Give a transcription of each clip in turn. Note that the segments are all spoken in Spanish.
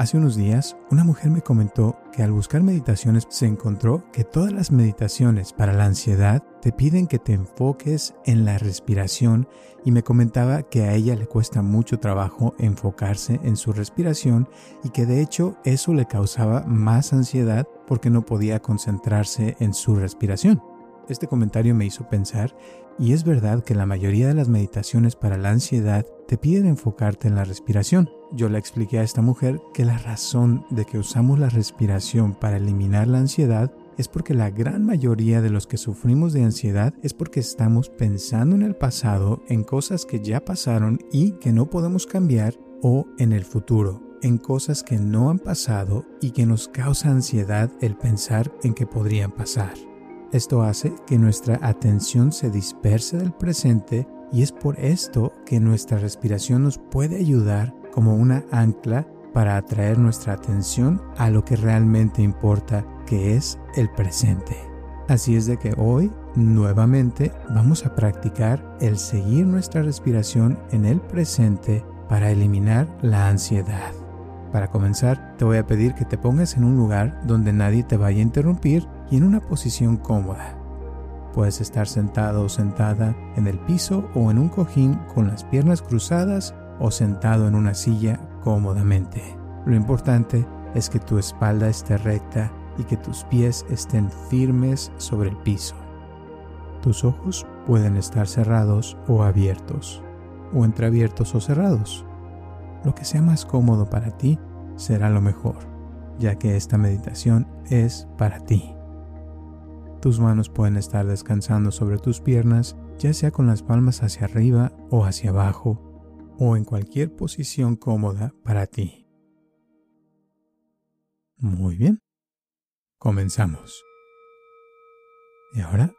Hace unos días, una mujer me comentó que al buscar meditaciones se encontró que todas las meditaciones para la ansiedad te piden que te enfoques en la respiración y me comentaba que a ella le cuesta mucho trabajo enfocarse en su respiración y que de hecho eso le causaba más ansiedad porque no podía concentrarse en su respiración. Este comentario me hizo pensar, y es verdad que la mayoría de las meditaciones para la ansiedad te piden enfocarte en la respiración. Yo le expliqué a esta mujer que la razón de que usamos la respiración para eliminar la ansiedad es porque la gran mayoría de los que sufrimos de ansiedad es porque estamos pensando en el pasado, en cosas que ya pasaron y que no podemos cambiar, o en el futuro, en cosas que no han pasado y que nos causa ansiedad el pensar en que podrían pasar. Esto hace que nuestra atención se disperse del presente y es por esto que nuestra respiración nos puede ayudar como una ancla para atraer nuestra atención a lo que realmente importa, que es el presente. Así es de que hoy nuevamente vamos a practicar el seguir nuestra respiración en el presente para eliminar la ansiedad. Para comenzar, te voy a pedir que te pongas en un lugar donde nadie te vaya a interrumpir y en una posición cómoda. Puedes estar sentado o sentada en el piso o en un cojín con las piernas cruzadas o sentado en una silla cómodamente. Lo importante es que tu espalda esté recta y que tus pies estén firmes sobre el piso. Tus ojos pueden estar cerrados o abiertos, o entreabiertos o cerrados. Lo que sea más cómodo para ti será lo mejor, ya que esta meditación es para ti. Tus manos pueden estar descansando sobre tus piernas, ya sea con las palmas hacia arriba o hacia abajo, o en cualquier posición cómoda para ti. Muy bien. Comenzamos. Y ahora,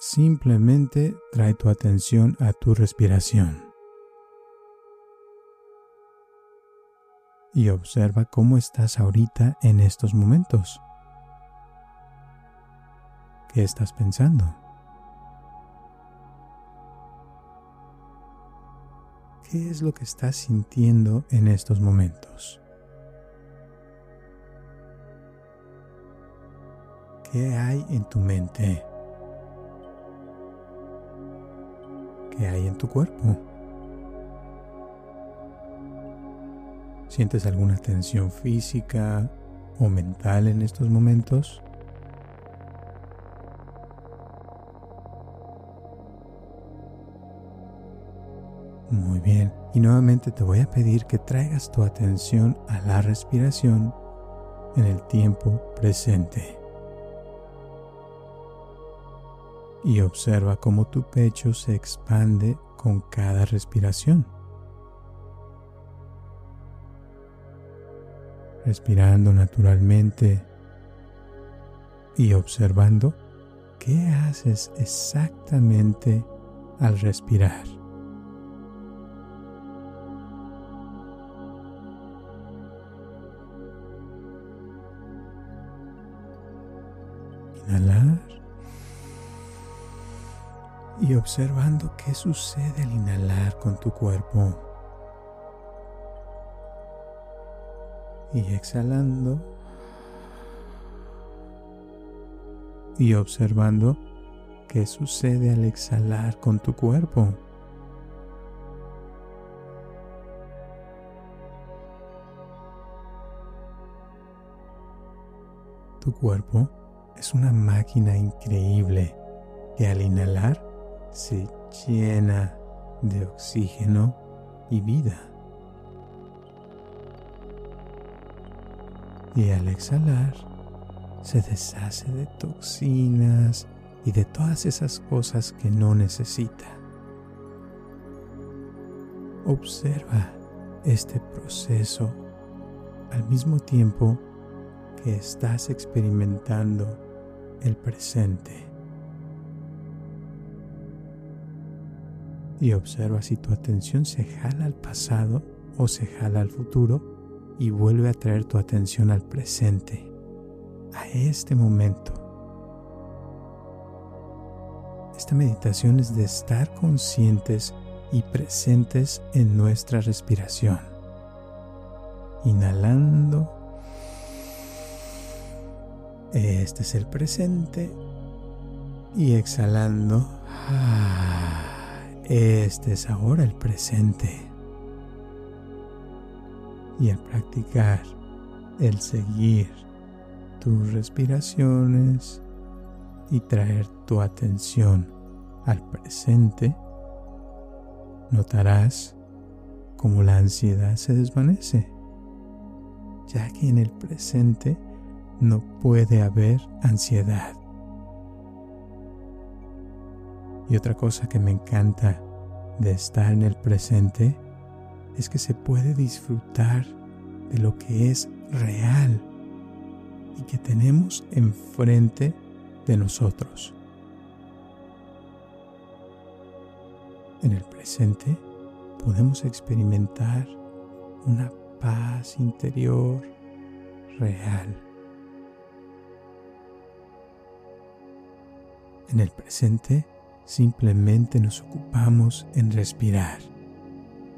simplemente trae tu atención a tu respiración. Y observa cómo estás ahorita en estos momentos. ¿Qué estás pensando? ¿Qué es lo que estás sintiendo en estos momentos? ¿Qué hay en tu mente? ¿Qué hay en tu cuerpo? ¿Sientes alguna tensión física o mental en estos momentos? Muy bien, y nuevamente te voy a pedir que traigas tu atención a la respiración en el tiempo presente. Y observa cómo tu pecho se expande con cada respiración. Respirando naturalmente y observando qué haces exactamente al respirar. inhalar y observando qué sucede al inhalar con tu cuerpo. Y exhalando y observando qué sucede al exhalar con tu cuerpo. Tu cuerpo es una máquina increíble que al inhalar se llena de oxígeno y vida. Y al exhalar se deshace de toxinas y de todas esas cosas que no necesita. Observa este proceso al mismo tiempo que estás experimentando el presente. Y observa si tu atención se jala al pasado o se jala al futuro y vuelve a traer tu atención al presente, a este momento. Esta meditación es de estar conscientes y presentes en nuestra respiración. Inhalando. Este es el presente. Y exhalando. Este es ahora el presente. Y al practicar el seguir tus respiraciones y traer tu atención al presente, notarás cómo la ansiedad se desvanece, ya que en el presente no puede haber ansiedad. Y otra cosa que me encanta de estar en el presente es que se puede disfrutar de lo que es real y que tenemos enfrente de nosotros. En el presente podemos experimentar una paz interior real. En el presente simplemente nos ocupamos en respirar.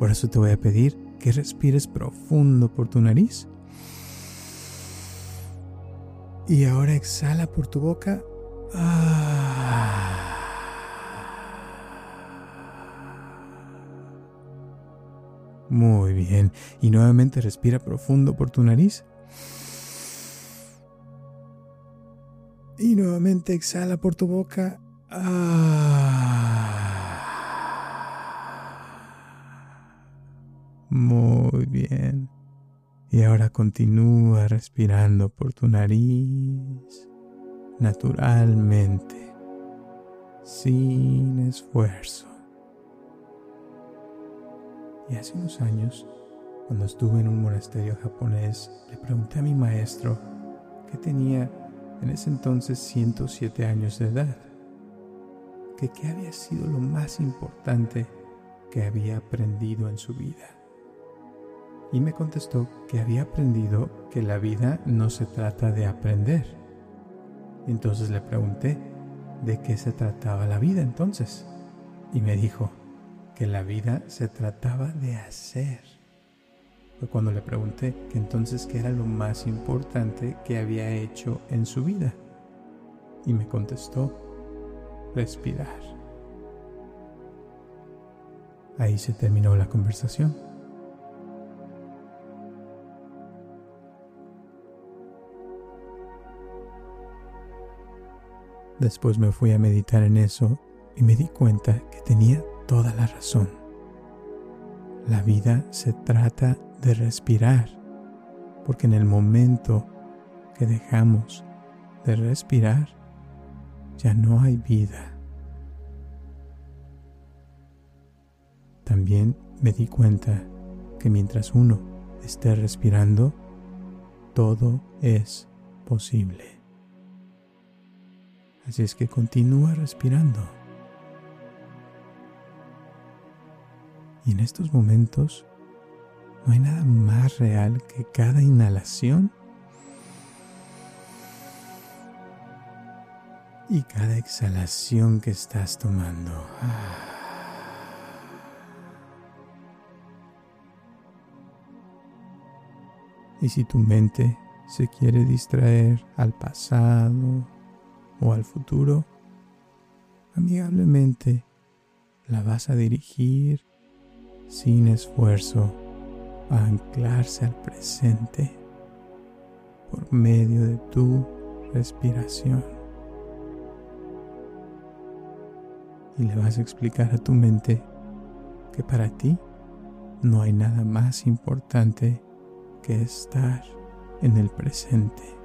Por eso te voy a pedir que respires profundo por tu nariz. Y ahora exhala por tu boca. Ah. Muy bien. Y nuevamente respira profundo por tu nariz. Y nuevamente exhala por tu boca. Muy bien. Y ahora continúa respirando por tu nariz naturalmente, sin esfuerzo. Y hace unos años, cuando estuve en un monasterio japonés, le pregunté a mi maestro, que tenía en ese entonces 107 años de edad, que qué había sido lo más importante que había aprendido en su vida. Y me contestó que había aprendido que la vida no se trata de aprender. Entonces le pregunté, ¿de qué se trataba la vida entonces? Y me dijo, que la vida se trataba de hacer. Fue cuando le pregunté que entonces qué era lo más importante que había hecho en su vida. Y me contestó, respirar. Ahí se terminó la conversación. Después me fui a meditar en eso y me di cuenta que tenía toda la razón. La vida se trata de respirar, porque en el momento que dejamos de respirar, ya no hay vida. También me di cuenta que mientras uno esté respirando, todo es posible. Así es que continúa respirando. Y en estos momentos no hay nada más real que cada inhalación y cada exhalación que estás tomando. Y si tu mente se quiere distraer al pasado o al futuro, amigablemente la vas a dirigir sin esfuerzo a anclarse al presente por medio de tu respiración. Y le vas a explicar a tu mente que para ti no hay nada más importante que estar en el presente.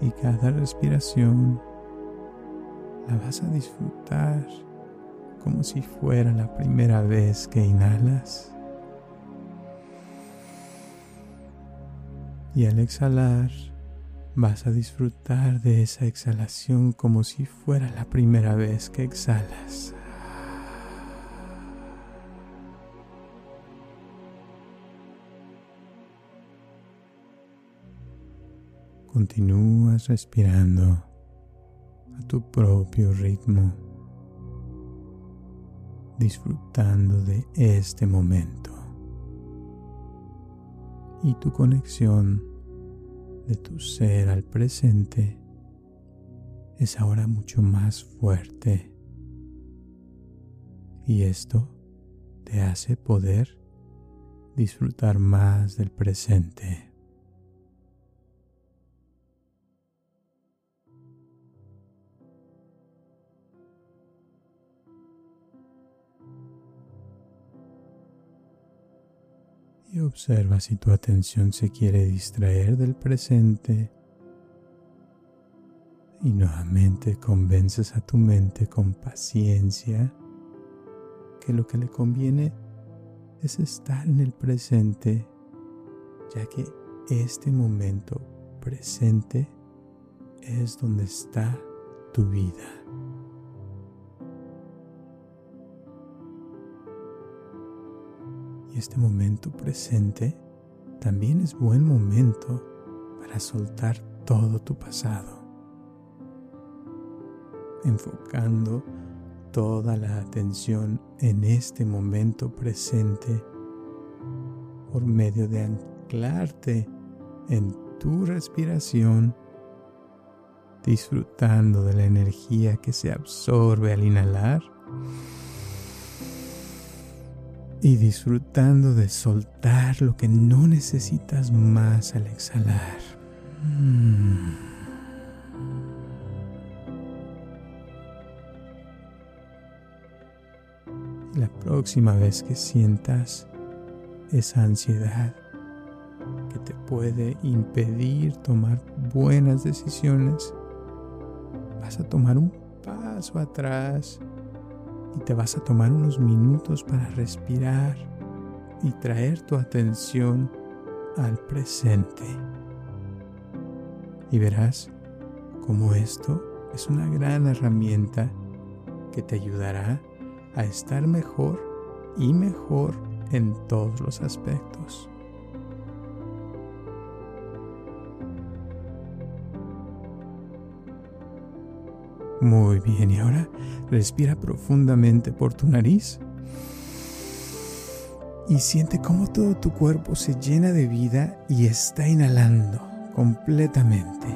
y cada respiración la vas a disfrutar como si fuera la primera vez que inhalas. Y al exhalar vas a disfrutar de esa exhalación como si fuera la primera vez que exhalas. Continúas respirando a tu propio ritmo, disfrutando de este momento y tu conexión de tu ser al presente es ahora mucho más fuerte y esto te hace poder disfrutar más del presente. Y observa si tu atención se quiere distraer del presente y nuevamente convences a tu mente con paciencia que lo que le conviene es estar en el presente, ya que este momento presente es donde está tu vida. Este momento presente también es buen momento para soltar todo tu pasado, enfocando toda la atención en este momento presente por medio de anclarte en tu respiración, disfrutando de la energía que se absorbe al inhalar y disfrutando de soltar lo que no necesitas más al exhalar. Mm. La próxima vez que sientas esa ansiedad que te puede impedir tomar buenas decisiones, vas a tomar un paso atrás y te vas a tomar unos minutos para respirar y traer tu atención al presente. Y verás cómo esto es una gran herramienta que te ayudará a estar mejor y mejor en todos los aspectos. Muy bien, y ahora respira profundamente por tu nariz y siente cómo todo tu cuerpo se llena de vida y está inhalando completamente.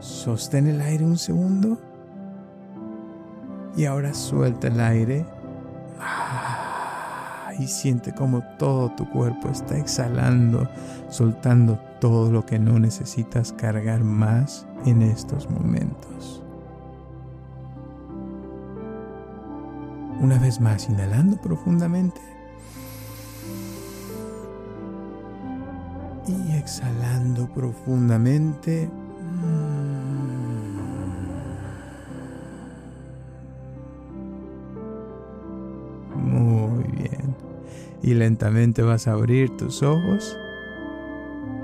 Sostén el aire un segundo y ahora suelta el aire ah, y siente cómo todo tu cuerpo está exhalando, soltando todo lo que no necesitas cargar más en estos momentos. Una vez más, inhalando profundamente. Y exhalando profundamente. Muy bien. Y lentamente vas a abrir tus ojos,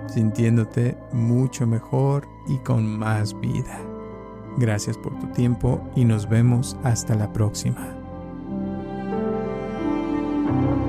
sintiéndote mucho mejor y con más vida. Gracias por tu tiempo y nos vemos hasta la próxima. Thank you